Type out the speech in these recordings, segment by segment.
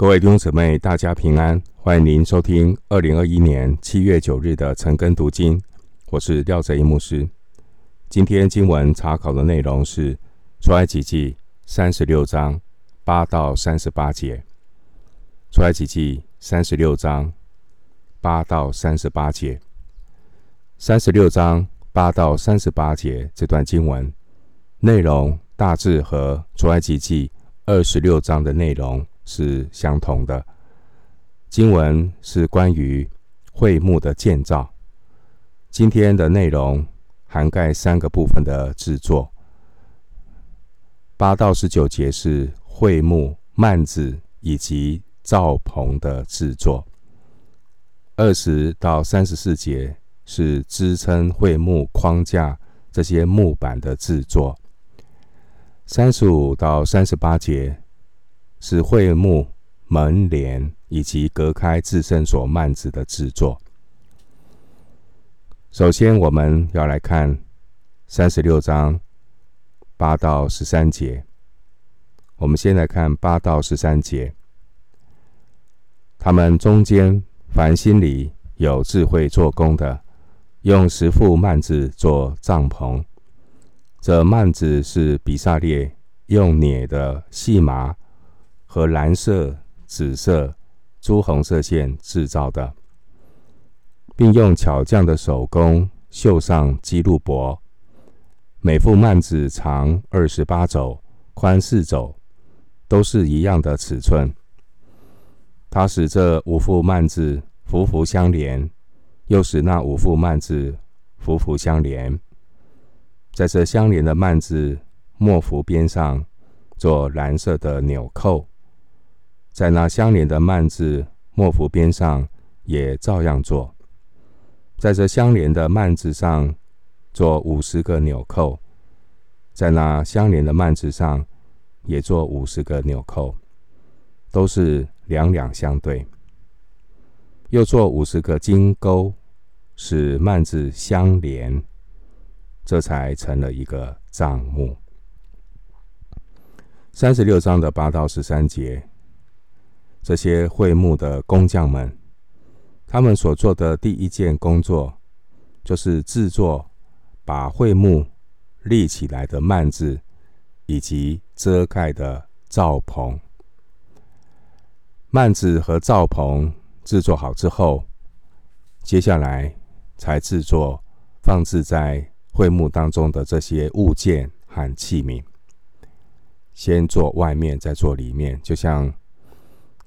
各位弟兄姊妹，大家平安！欢迎您收听二零二一年七月九日的晨更读经，我是廖哲一牧师。今天经文查考的内容是出埃及记三十六章八到三十八节。出埃及记三十六章八到三十八节，三十六章八到三十八节这段经文内容大致和出埃及记二十六章的内容是相同的。经文是关于会幕的建造。今天的内容涵盖三个部分的制作。八到十九节是会幕幔子以及罩棚的制作。二十到三十四节是支撑会幕框架这些木板的制作。三十五到三十八节是会木门帘以及隔开至圣所幔子的制作。首先，我们要来看三十六章八到十三节。我们先来看八到十三节。他们中间凡心里有智慧做工的，用十副幔子做帐篷。这幔子是比萨列用捻的细麻和蓝色、紫色、朱红色线制造的，并用巧匠的手工绣上基路帛。每副幔子长二十八肘，宽四肘，都是一样的尺寸。他使这五副幔子幅幅相连，又使那五副幔子幅幅相连。在这相连的幔子末幅边上做蓝色的纽扣，在那相连的幔子末幅边上也照样做。在这相连的幔子上做五十个纽扣，在那相连的幔子上也做五十个纽扣，都是两两相对。又做五十个金钩，使幔子相连。这才成了一个帐幕。三十六章的八到十三节，这些会幕的工匠们，他们所做的第一件工作，就是制作把会幕立起来的幔子，以及遮盖的罩棚。幔子和罩棚制作好之后，接下来才制作放置在。会幕当中的这些物件和器皿，先做外面，再做里面，就像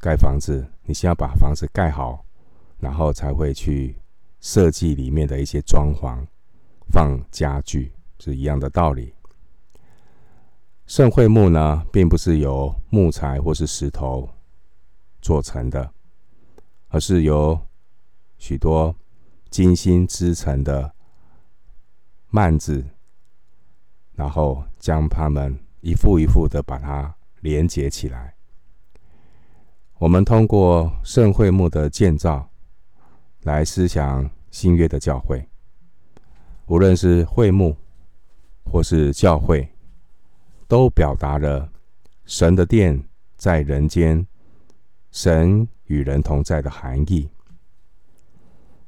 盖房子，你先要把房子盖好，然后才会去设计里面的一些装潢、放家具，是一样的道理。圣会木呢，并不是由木材或是石头做成的，而是由许多精心织成的。幔子，然后将它们一副一副的把它连接起来。我们通过圣会幕的建造来思想新约的教会，无论是会幕或是教会，都表达了神的殿在人间，神与人同在的含义。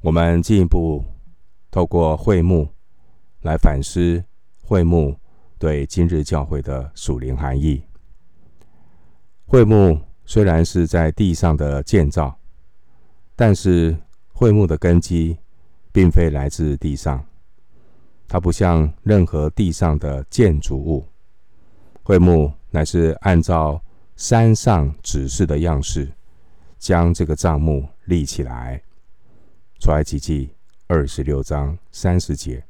我们进一步透过会幕。来反思会幕对今日教会的属灵含义。会幕虽然是在地上的建造，但是会幕的根基并非来自地上，它不像任何地上的建筑物。会幕乃是按照山上指示的样式，将这个帐幕立起来。出埃及记二十六章三十节。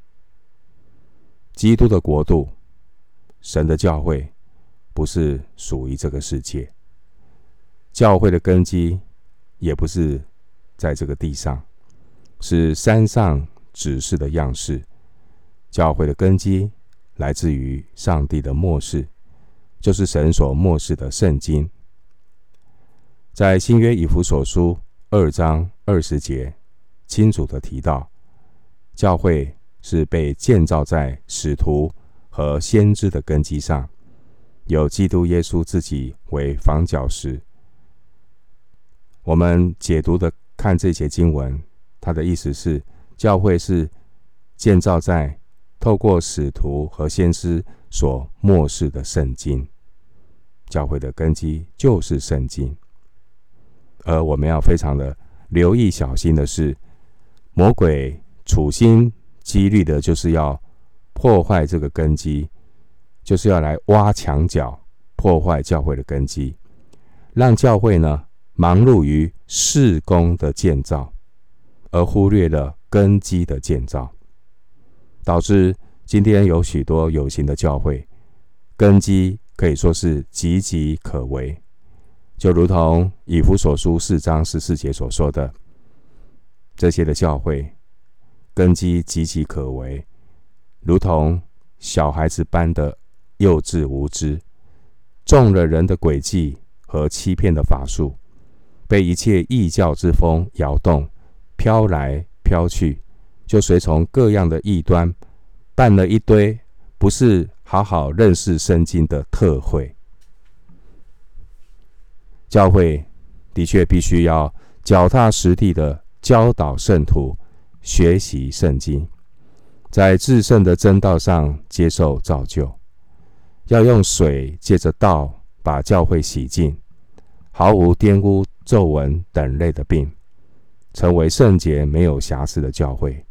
基督的国度，神的教会，不是属于这个世界。教会的根基也不是在这个地上，是山上指示的样式。教会的根基来自于上帝的默示，就是神所默示的圣经。在新约以弗所书二章二十节，清楚的提到教会。是被建造在使徒和先知的根基上，有基督耶稣自己为房角石。我们解读的看这些经文，它的意思是，教会是建造在透过使徒和先知所默示的圣经。教会的根基就是圣经，而我们要非常的留意、小心的是，魔鬼处心积虑的就是要破坏这个根基，就是要来挖墙脚，破坏教会的根基，让教会呢，忙碌于事工的建造，而忽略了根基的建造，导致今天有许多有形的教会，根基可以说是岌岌可危。就如同以弗所书四章十四节所说的，这些的教会根基岌岌可危，如同小孩子般的幼稚无知，中了人的诡计和欺骗的法术。被一切异教之风摇动，飘来飘去，就随从各样的异端，办了一堆不是好好认识圣经的特会。教会的确必须要脚踏实地的教导圣徒学习圣经，在至圣的真道上接受造就，要用水借着道把教会洗净，毫无玷污。皱纹等类的病，成为圣洁没有瑕疵的教会，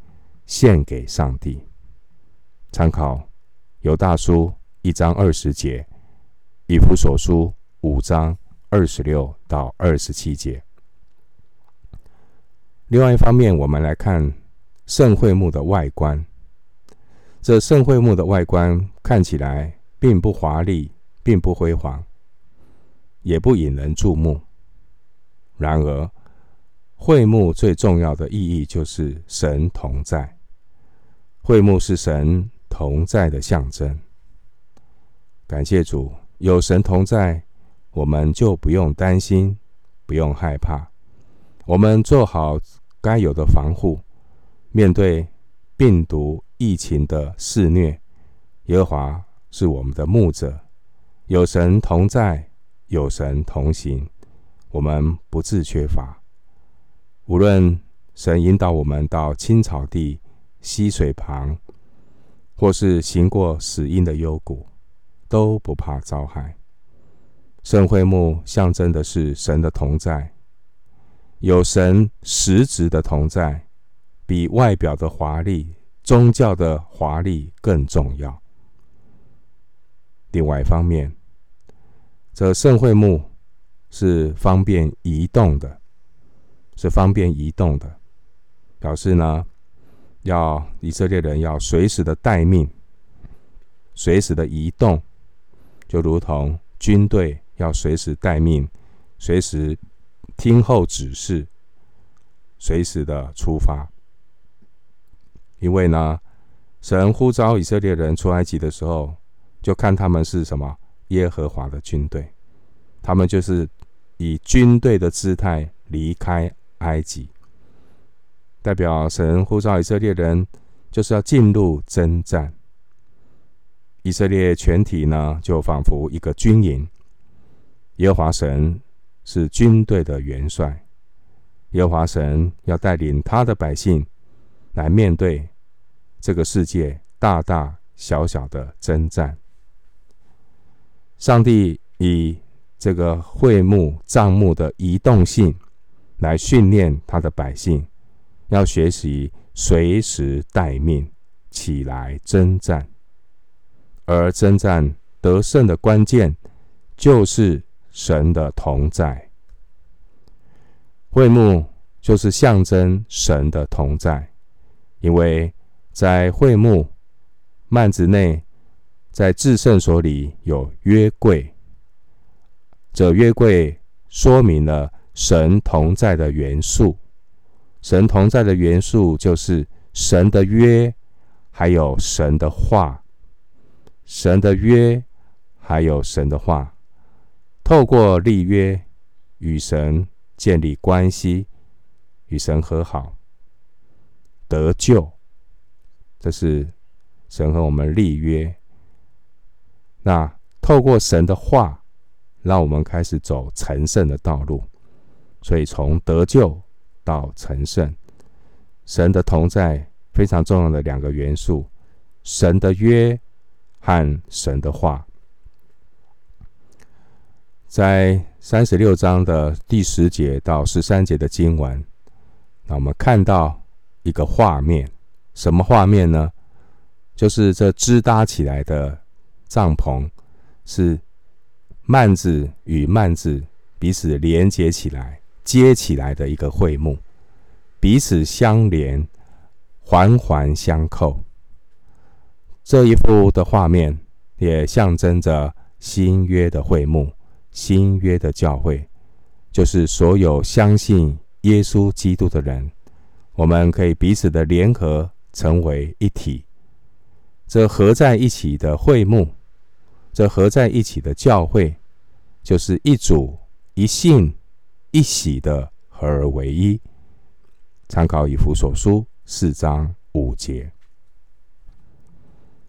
献给上帝。参考犹大书一章二十节，以弗所书五章二十六到二十七节。另外一方面，我们来看圣会幕的外观。这圣会幕的外观看起来并不华丽，并不辉煌，也不引人注目。然而，会幕最重要的意义就是神同在。会幕是神同在的象征。感谢主，有神同在，我们就不用担心，不用害怕。我们做好该有的防护，面对病毒疫情的肆虐，耶和华是我们的牧者，有神同在，有神同行。我们不致缺乏，无论神引导我们到青草地、溪水旁，或是行过死荫的幽谷，都不怕遭害。圣会幕象征的是神的同在，有神实质的同在，比外表的华丽、宗教的华丽更重要。另外一方面，这圣会幕。是方便移动的，是方便移动的，表示呢，要以色列人要随时的待命，随时的移动，就如同军队要随时待命，随时听候指示，随时的出发。因为呢，神呼召以色列人出埃及的时候，就看他们是什么耶和华的军队，他们就是。以军队的姿态离开埃及，代表神呼召以色列人，就是要进入征战。以色列全体呢，就仿佛一个军营。耶和华神是军队的元帅，耶和华神要带领他的百姓来面对这个世界大大小小的征战。上帝以这个会幕帐幕的移动性，来训练他的百姓，要学习随时待命，起来征战。而征战得胜的关键，就是神的同在。会幕就是象征神的同在，因为在会幕幔子内，在至圣所里有约柜。这约柜说明了神同在的元素，神同在的元素就是神的约，还有神的话。神的约，还有神的话，透过立约与神建立关系，与神和好，得救。这是神和我们立约。那透过神的话。让我们开始走成圣的道路，所以从得救到成圣，神的同在非常重要的两个元素：神的约和神的话。在三十六章的第十节到十三节的经文，那我们看到一个画面，什么画面呢？就是这支搭起来的帐篷是幔子与幔子彼此连接起来、接起来的一个会幕，彼此相连，环环相扣。这一幅的画面也象征着新约的会幕。新约的教会，就是所有相信耶稣基督的人，我们可以彼此的联合，成为一体。这合在一起的会幕，这合在一起的教会，就是一主、一信、一喜的合而为一。参考以弗所书四章五节。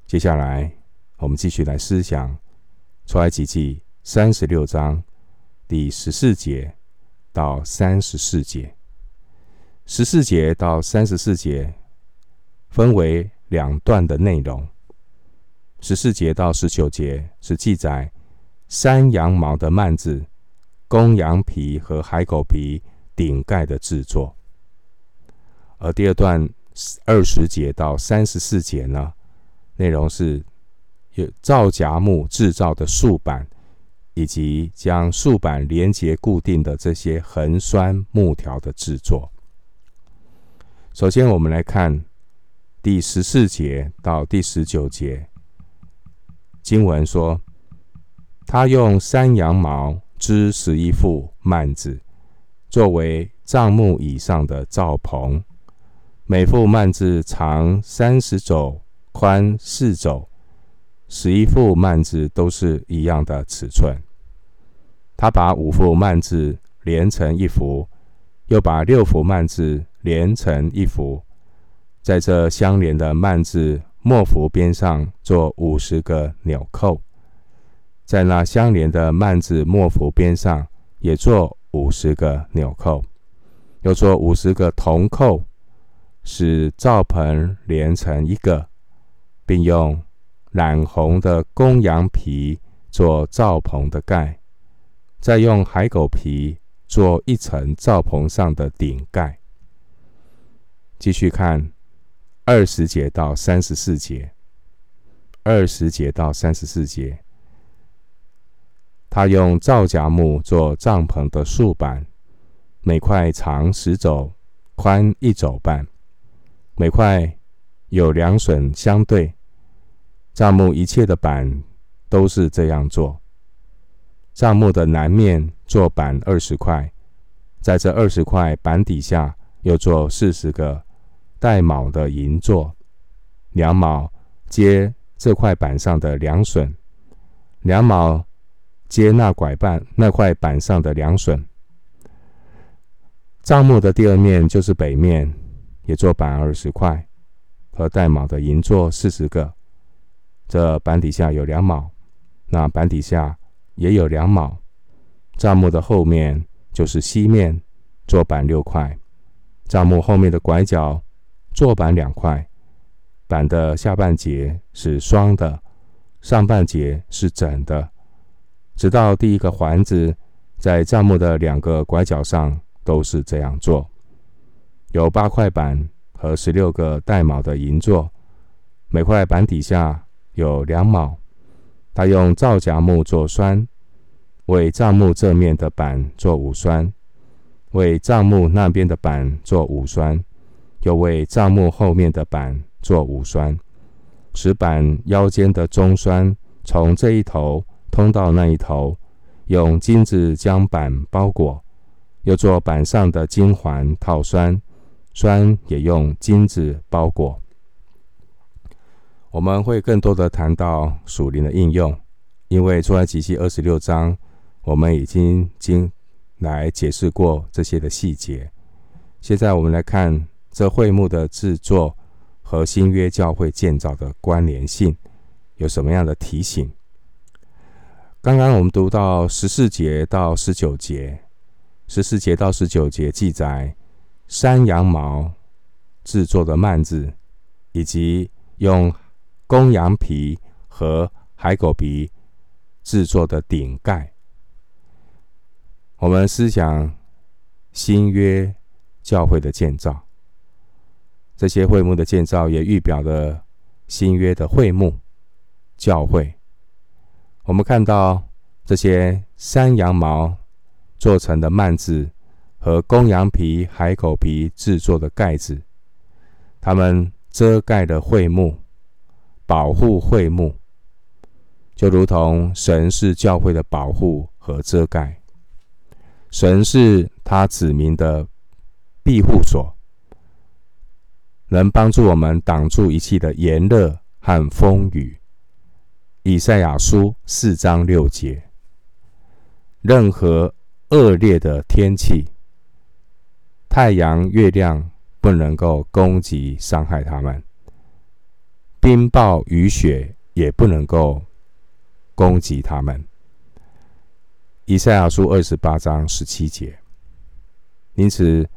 接下来，我们继续来思想出埃及记。三十六章第十四节到三十四节，十四节到三十四节分为两段的内容。十四节到十九节是记载山羊毛的幔子、公羊皮和海狗皮顶盖的制作，而第二段二十节到三十四节呢，内容是有皂荚木制造的竖板。以及将竖板连接固定的这些横栓木条的制作。首先，我们来看第十四节到第十九节经文说：“他用山羊毛织十一副幔子，作为帐幕以上的罩棚。每副幔子长三十肘，宽四肘，十一副幔子都是一样的尺寸。”他把五副幔子连成一幅，又把六幅幔子连成一幅，在这相连的幔子末幅边上做五十个纽扣，在那相连的幔子末幅边上也做五十个纽扣，又做五十个铜扣，使罩棚连成一个，并用染红的公羊皮做罩棚的盖。再用海狗皮做一层罩棚上的顶盖。继续看二十节到三十四节。二十节到三十四节，他用皂荚木做帐篷的竖板，每块长十肘，宽一肘半，每块有两榫相对。帐幕一切的板都是这样做。帐幕的南面做板二十块，在这二十块板底下又做四十个带卯的银座，两卯接这块板上的两榫，两卯接那拐板那块板上的两榫。帐幕的第二面就是北面，也做板二十块和带卯的银座四十个，这板底下有两卯，那板底下。也有两卯，帐幕的后面就是西面，做板六块。帐幕后面的拐角做板两块，板的下半截是双的，上半截是整的。直到第一个环子，在帐幕的两个拐角上都是这样做。有八块板和十六个带卯的银座，每块板底下有两卯。他用皂荚木做栓，为帐幕这面的板做五栓，为帐幕那边的板做五栓，又为帐幕后面的板做五栓，使板腰间的中栓从这一头通到那一头，用金子将板包裹，又做板上的金环套栓，栓也用金子包裹。我们会更多的谈到属灵的应用，因为出埃及记二十六章，我们已经经来解释过这些的细节。现在我们来看这会幕的制作和新约教会建造的关联性有什么样的提醒？刚刚我们读到十四节到十九节，十四节到十九节记载山羊毛制作的幔子，以及用公羊皮和海狗皮制作的顶盖。我们思想新约教会的建造，这些会幕的建造也预表了新约的会幕教会。我们看到这些山羊毛做成的幔子和公羊皮、海狗皮制作的盖子，它们遮盖了会幕，保护会幕，就如同神是教会的保护和遮盖。神是他子民的庇护所，能帮助我们挡住一切的炎热和风雨。以赛亚书四章六节，任何恶劣的天气，太阳、月亮不能够攻击伤害他们，冰雹、雨雪也不能够攻击他们。以赛亚书二十八章十七节。因此，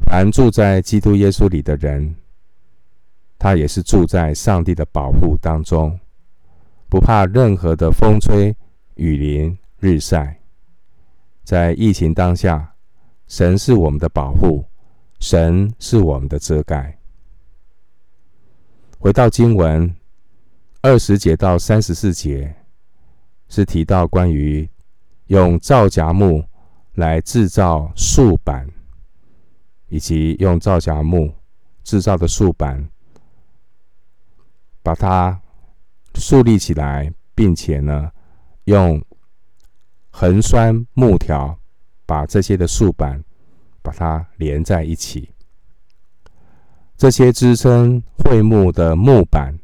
凡住在基督耶稣里的人，他也是住在上帝的保护当中，不怕任何的风吹雨淋日晒。在疫情当下，神是我们的保护，神是我们的遮盖。回到经文二十节到三十四节，是提到关于。用皂荚木来制造竖板，以及用皂荚木制造的竖板，把它竖立起来，并且呢，用横栓木条把这些的竖板把它连在一起。这些支撑会木的木板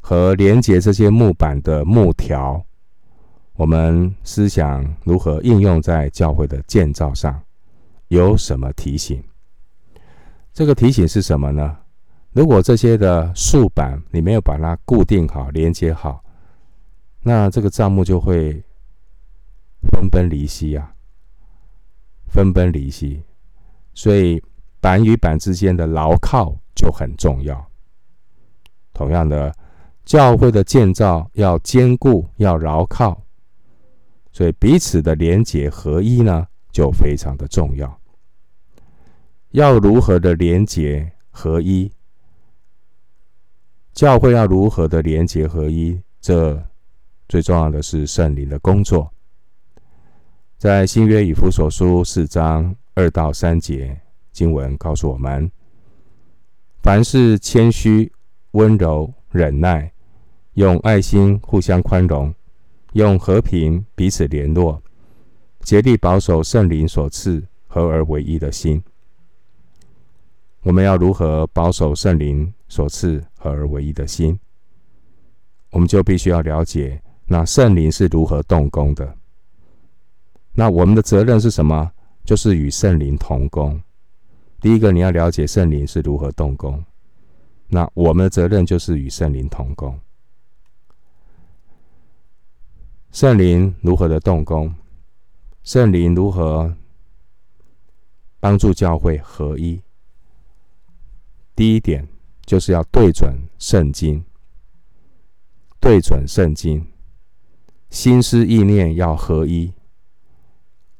和连接这些木板的木条。我们思想如何应用在教会的建造上，有什么提醒？这个提醒是什么呢？如果这些的竖板你没有把它固定好、连接好，那这个帐目就会分崩离析呀，分崩离析。所以板与板之间的牢靠就很重要。同样的，教会的建造要坚固、要牢靠。所以彼此的连结合一呢，就非常的重要。要如何的连结合一？教会要如何的连结合一？这最重要的是圣灵的工作。在新约以弗所书四章二到三节经文告诉我们：凡事谦虚、温柔、忍耐，用爱心互相宽容。用和平彼此联络，竭力保守圣灵所赐合而为一的心。我们要如何保守圣灵所赐合而为一的心？我们就必须要了解那圣灵是如何动工的。那我们的责任是什么？就是与圣灵同工。第一个，你要了解圣灵是如何动工。那我们的责任就是与圣灵同工。圣灵如何的动工？圣灵如何帮助教会合一？第一点就是要对准圣经，对准圣经，心思意念要合一。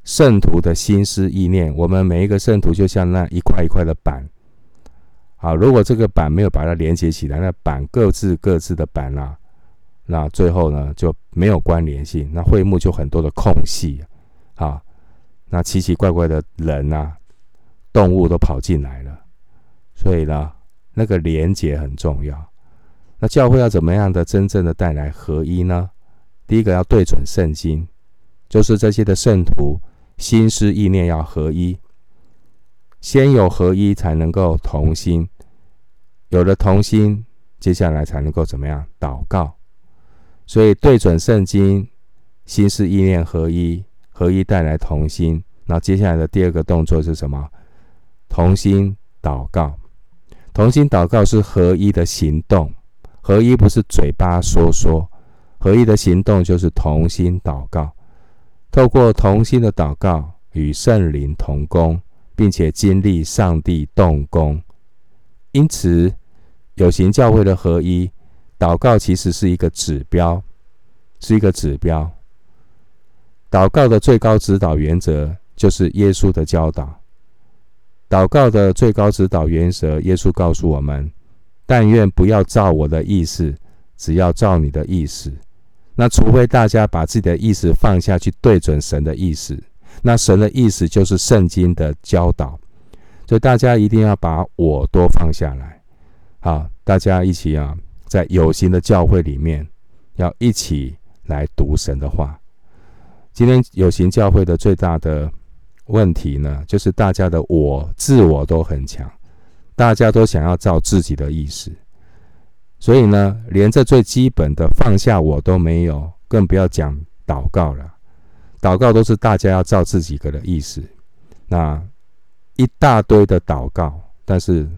圣徒的心思意念，我们每一个圣徒就像那一块一块的板。好，如果这个板没有把它连接起来，那板各自各自的板啊。那最后呢，就没有关联性，那会幕就很多的空隙啊，那奇奇怪怪的人啊、动物都跑进来了，所以呢，那个连结很重要。那教会要怎么样的真正的带来合一呢？第一个要对准圣经，就是这些的圣徒心思意念要合一，先有合一才能够同心，有了同心，接下来才能够怎么样祷告。所以对准圣经，心思意念合一，合一带来同心。那接下来的第二个动作是什么？同心祷告。同心祷告是合一的行动，合一不是嘴巴说说，合一的行动就是同心祷告。透过同心的祷告，与圣灵同工，并且经历上帝动工。因此，有形教会的合一，祷告其实是一个指标，是一个指标。祷告的最高指导原则就是耶稣的教导。祷告的最高指导原则，耶稣告诉我们：但愿不要照我的意思，只要照你的意思。那除非大家把自己的意思放下去，对准神的意思。那神的意思就是圣经的教导，所以大家一定要把我都放下来。好，大家一起啊，在有形的教会里面，要一起来读神的话。今天有形教会的最大的问题呢，就是大家的我自我都很强，大家都想要照自己的意思。所以呢，连这最基本的放下我都没有，更不要讲祷告了。祷告都是大家要照自己个的意思，那一大堆的祷告，但是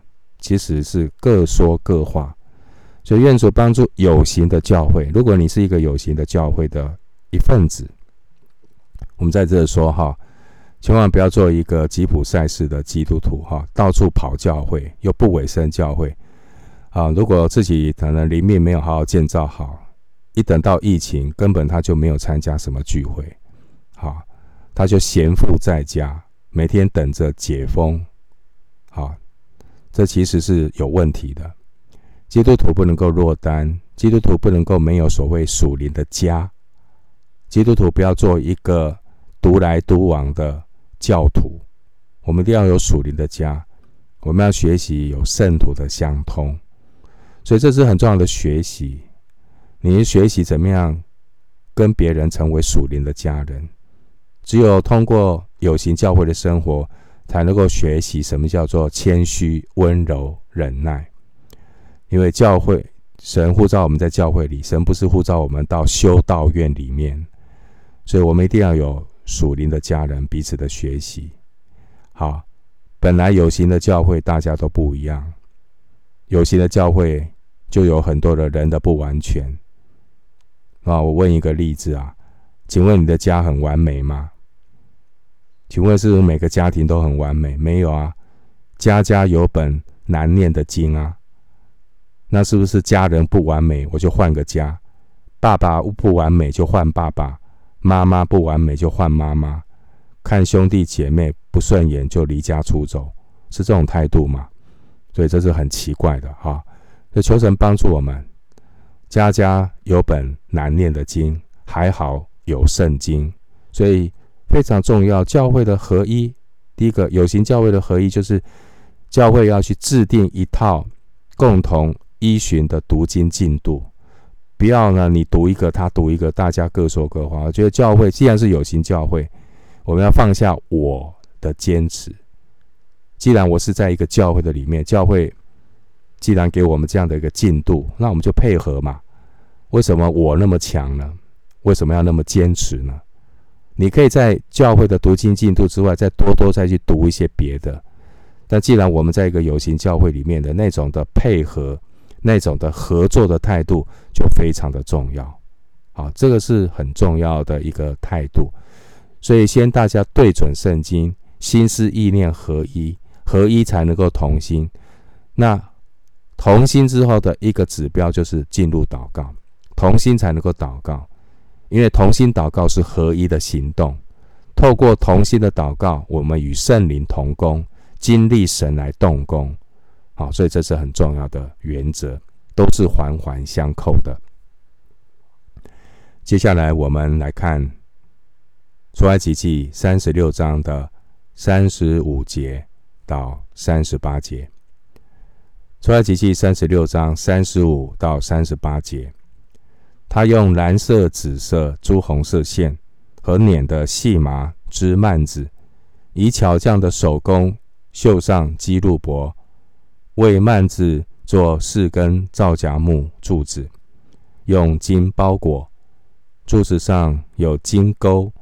其实是各说各话。所以愿主帮助有形的教会。如果你是一个有形的教会的一份子，我们在这说哈，千万不要做一个吉普赛式的基督徒哈，到处跑教会又不委身教会。啊，如果自己可能灵命没有好好建造好，一等到疫情，根本他就没有参加什么聚会，好，他就闲赋在家，每天等着解封，好，这其实是有问题的。基督徒不能够落单，基督徒不能够没有所谓属灵的家，基督徒不要做一个独来独往的教徒，我们一定要有属灵的家，我们要学习有圣徒的相通。所以这是很重要的学习，你学习怎么样跟别人成为属灵的家人。只有通过有形教会的生活，才能够学习什么叫做谦虚、温柔、忍耐。因为教会，神呼召我们在教会里，神不是呼召我们到修道院里面。所以我们一定要有属灵的家人，彼此的学习。好，本来有形的教会大家都不一样，有形的教会。就有很多的人的不完全啊！我问一个例子啊，请问你的家很完美吗？请问是不是每个家庭都很完美？没有啊，家家有本难念的经啊。那是不是家人不完美，我就换个家？爸爸不完美就换爸爸，妈妈不完美就换妈妈，看兄弟姐妹不顺眼就离家出走，是这种态度吗？所以这是很奇怪的哈。求神帮助我们，家家有本难念的经，还好有圣经，所以非常重要。教会的合一，第一个有形教会的合一，就是教会要去制定一套共同依循的读经进度，不要呢你读一个，他读一个，大家各说各话。我觉得教会既然是有形教会，我们要放下我的坚持。既然我是在一个教会的里面，教会。既然给我们这样的一个进度，那我们就配合嘛。为什么我那么强呢？为什么要那么坚持呢？你可以在教会的读经进度之外，再多多再去读一些别的。但既然我们在一个有形教会里面的那种的配合、那种的合作的态度，就非常的重要。好，这个是很重要的一个态度。所以，先大家对准圣经，心思意念合一，合一才能够同心。那。同心之后的一个指标就是进入祷告，同心才能够祷告，因为同心祷告是合一的行动。透过同心的祷告，我们与圣灵同工，经历神来动工。好，所以这是很重要的原则，都是环环相扣的。接下来我们来看出埃及记三十六章的三十五节到三十八节。出埃及记三十六章三十五到三十八节，他用蓝色、紫色、朱红色线和捻的细麻织幔子，以巧匠的手工绣上基路伯，为幔子做四根皂荚木柱子，用金包裹，柱子上有金钩，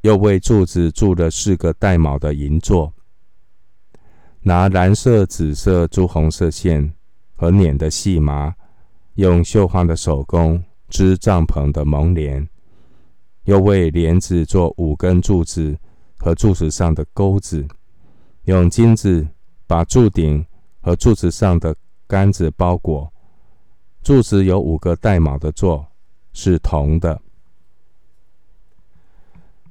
又为柱子铸了四个带卯的银座。拿蓝色、紫色、朱红色线和捻的细麻，用绣花的手工织帐篷的蒙帘，又为帘子做五根柱子，和柱子上的钩子，用金子把柱顶和柱子上的杆子包裹。柱子有五个带卯的座，是铜的。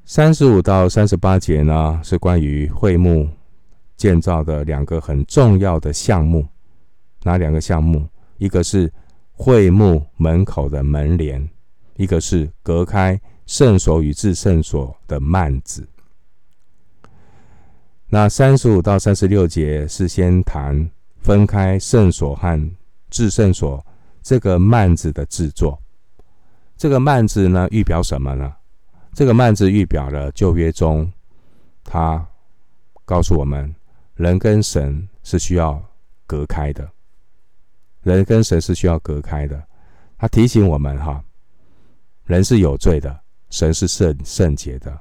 三十五到三十八节呢，是关于会幕建造的两个很重要的项目。哪两个项目？一个是会幕门口的门帘，一个是隔开圣所与至圣所的幔子。那三十五到三十六节是先谈分开圣所和至圣所。这个幔子的制作，这个幔子呢，预表什么呢？这个幔子预表了旧约中，他告诉我们，人跟神是需要隔开的，人跟神是需要隔开的。他提醒我们哈，人是有罪的，神是圣圣洁的。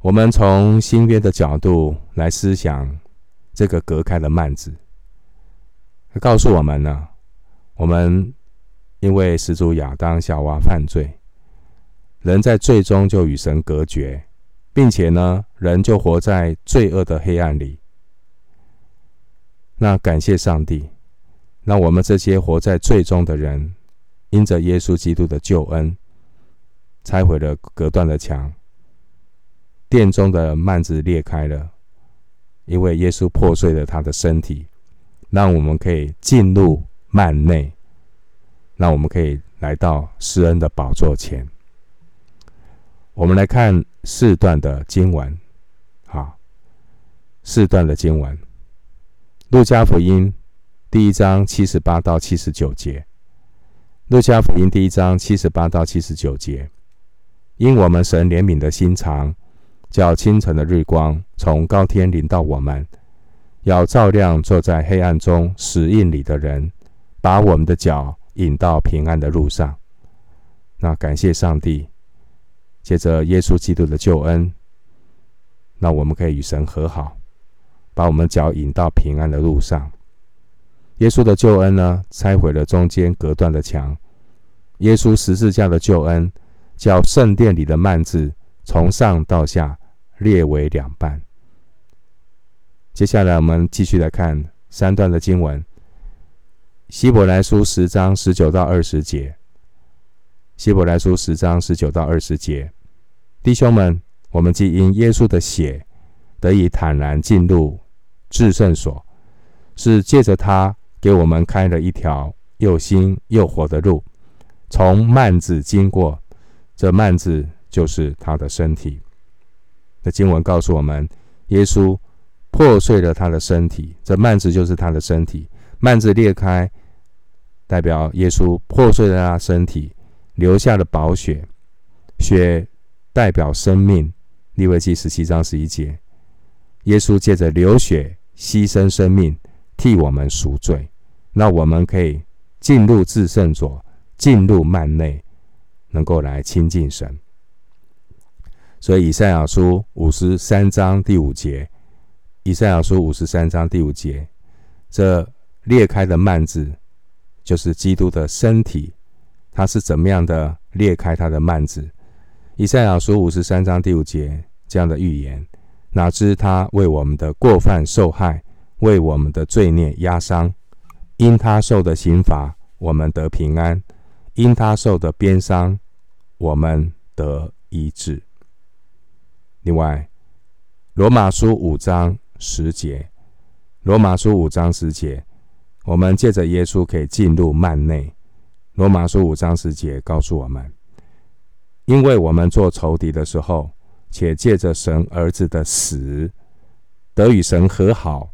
我们从新约的角度来思想这个隔开的幔子，告诉我们呢。我们因为始祖亚当夏娃犯罪，人在罪中就与神隔绝，并且呢，人就活在罪恶的黑暗里。那感谢上帝，那我们这些活在罪中的人，因着耶稣基督的救恩，拆毁了隔断的墙，殿中的幔子裂开了，因为耶稣破碎了他的身体，让我们可以进入。幔内，那我们可以来到施恩的宝座前。我们来看四段的经文，好，四段的经文，《路加福音》第一章七十八到七十九节，《路加福音》第一章七十八到七十九节，因我们神怜悯的心肠，叫清晨的日光从高天临到我们，要照亮坐在黑暗中死印里的人。把我们的脚引到平安的路上。那感谢上帝，借着耶稣基督的救恩，那我们可以与神和好，把我们脚引到平安的路上。耶稣的救恩呢，拆毁了中间隔断的墙。耶稣十字架的救恩，叫圣殿里的幔子从上到下列为两半。接下来，我们继续来看三段的经文。希伯来书十章十九到二十节，希伯来书十章十九到二十节，弟兄们，我们既因耶稣的血得以坦然进入至圣所，是借着他给我们开了一条又新又活的路，从幔子经过，这幔子就是他的身体。那经文告诉我们，耶稣破碎了他的身体，这幔子就是他的身体，幔子裂开。代表耶稣破碎了他身体，流下了宝血，血代表生命。利未记十七章十一节，耶稣借着流血牺牲生命，替我们赎罪，那我们可以进入至圣所，进入幔内，能够来亲近神。所以以赛亚书五十三章第五节，以赛亚书五十三章第五节，这裂开的幔子。就是基督的身体，他是怎么样的裂开他的幔子？以赛亚书五十三章第五节这样的预言：哪知他为我们的过犯受害，为我们的罪孽压伤。因他受的刑罚，我们得平安；因他受的鞭伤，我们得医治。另外，罗马书五章十节，罗马书五章十节。我们借着耶稣可以进入幔内。罗马书五章十节告诉我们，因为我们做仇敌的时候，且借着神儿子的死，得与神和好；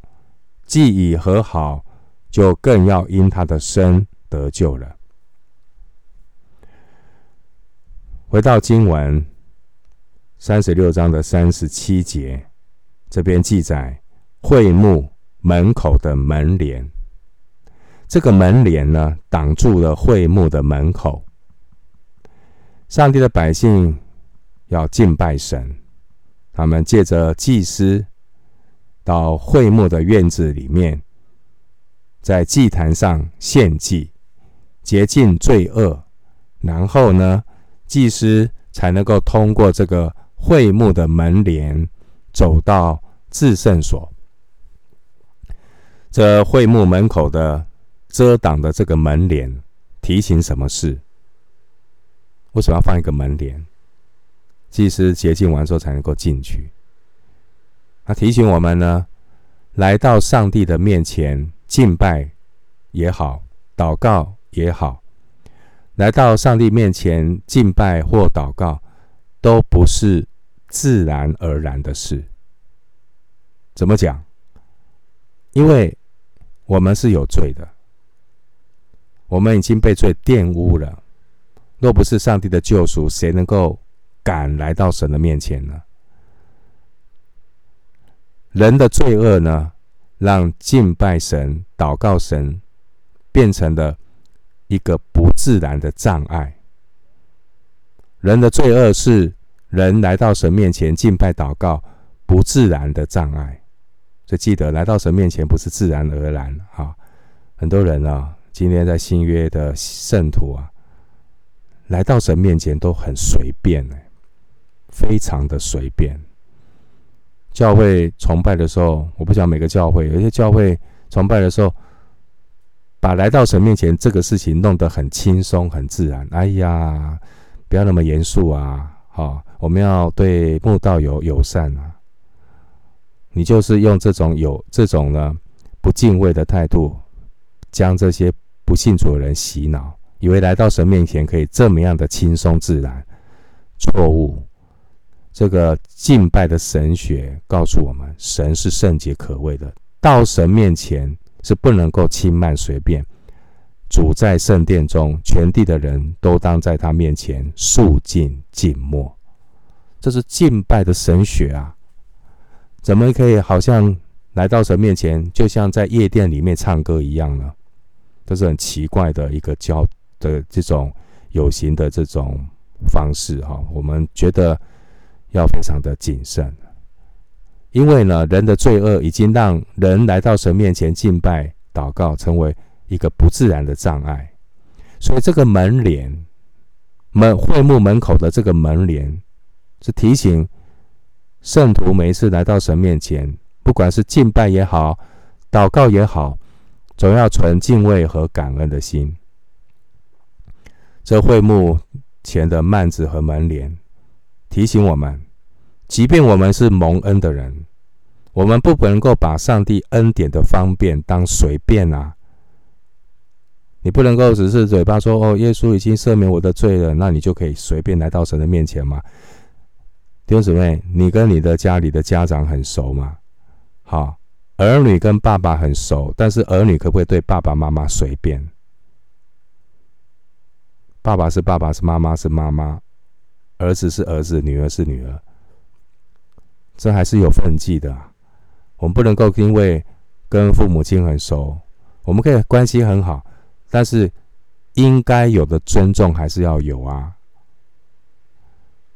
既已和好，就更要因他的生得救了。回到经文三十六章的三十七节，这边记载会幕门口的门帘。这个门帘呢，挡住了会幕的门口。上帝的百姓要敬拜神，他们借着祭司到会幕的院子里面，在祭坛上献祭，洁净罪恶，然后呢，祭司才能够通过这个会幕的门帘，走到至圣所。这会幕门口的遮挡的这个门帘，提醒什么事？为什么要放一个门帘？祭司洁净完之后才能够进去。他提醒我们呢，来到上帝的面前敬拜也好，祷告也好，来到上帝面前敬拜或祷告，都不是自然而然的事。怎么讲？因为我们是有罪的，我们已经被罪玷污了。若不是上帝的救赎，谁能够敢来到神的面前呢？人的罪恶呢，让敬拜神、祷告神变成了一个不自然的障碍。人的罪恶是人来到神面前敬拜祷告不自然的障碍。所以记得，来到神面前不是自然而然。哈，很多人啊，今天在新约的圣徒啊，来到神面前都很随便，非常的随便。教会崇拜的时候，我不讲每个教会，有些教会崇拜的时候，把来到神面前这个事情弄得很轻松、很自然。哎呀，不要那么严肃啊！好，我们要对慕道友友善啊。你就是用这种有这种呢不敬畏的态度，将这些不信主的人洗脑，以为来到神面前可以这么样的轻松自然，错误。这个敬拜的神学告诉我们，神是圣洁可畏的，到神面前是不能够轻慢随便。主在圣殿中，全地的人都当在他面前肃静静默。这是敬拜的神学啊！怎么可以好像来到神面前，就像在夜店里面唱歌一样呢？这是很奇怪的一个教的这种有形的这种方式哈。我们觉得。要非常的谨慎，因为呢，人的罪恶已经让人来到神面前敬拜、祷告，成为一个不自然的障碍。所以，这个门帘、门会幕门口的这个门帘，是提醒圣徒每次来到神面前，不管是敬拜也好、祷告也好，总要存敬畏和感恩的心。这会幕前的幔子和门帘。提醒我们，即便我们是蒙恩的人，我们不能够把上帝恩典的方便当随便啊！你不能够只是嘴巴说：“哦，耶稣已经赦免我的罪了”，那你就可以随便来到神的面前吗？弟兄姊妹，你跟你的家里的家长很熟吗？好，儿女跟爸爸很熟，但是儿女可不可以对爸爸妈妈随便？爸爸是爸爸，是妈妈是妈妈。儿子是儿子，女儿是女儿，这还是有分际的。我们不能够因为跟父母亲很熟，我们可以关系很好，但是应该有的尊重还是要有啊。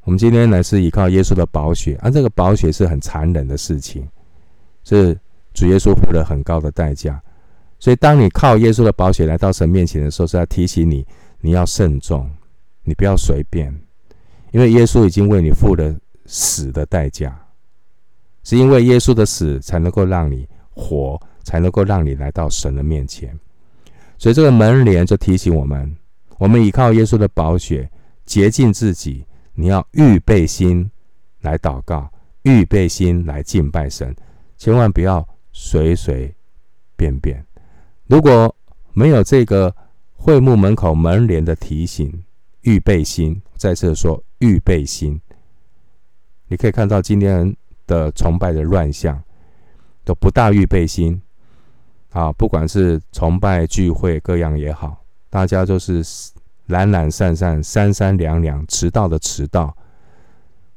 我们今天呢是依靠耶稣的宝血，而、啊、这个宝血是很残忍的事情，是主耶稣付了很高的代价。所以，当你靠耶稣的宝血来到神面前的时候，是要提醒你，你要慎重，你不要随便。因为耶稣已经为你付了死的代价，是因为耶稣的死才能够让你活，才能够让你来到神的面前。所以这个门帘就提醒我们：我们依靠耶稣的宝血洁净自己，你要预备心来祷告，预备心来敬拜神，千万不要随随便便。如果没有这个会幕门口门帘的提醒，预备心，再次说。预备心，你可以看到今天的崇拜的乱象，都不大预备心啊！不管是崇拜聚会各样也好，大家都是懒懒散散、三三两两、迟到的迟到。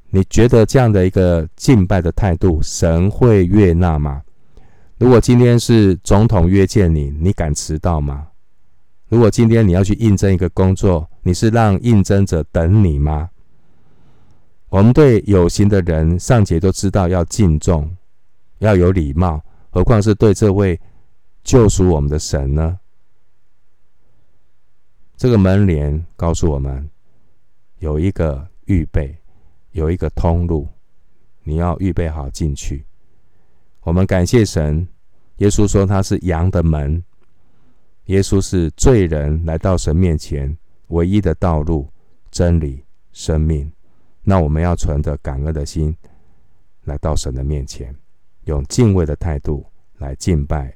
你觉得这样的一个敬拜的态度，神会悦纳吗？如果今天是总统约见你，你敢迟到吗？如果今天你要去应征一个工作，你是让应征者等你吗？我们对有形的人尚且都知道要敬重，要有礼貌，何况是对这位救赎我们的神呢？这个门帘告诉我们，有一个预备，有一个通路，你要预备好进去。我们感谢神，耶稣说他是羊的门，耶稣是罪人来到神面前唯一的道路、真理、生命。那我们要存着感恩的心来到神的面前，用敬畏的态度来敬拜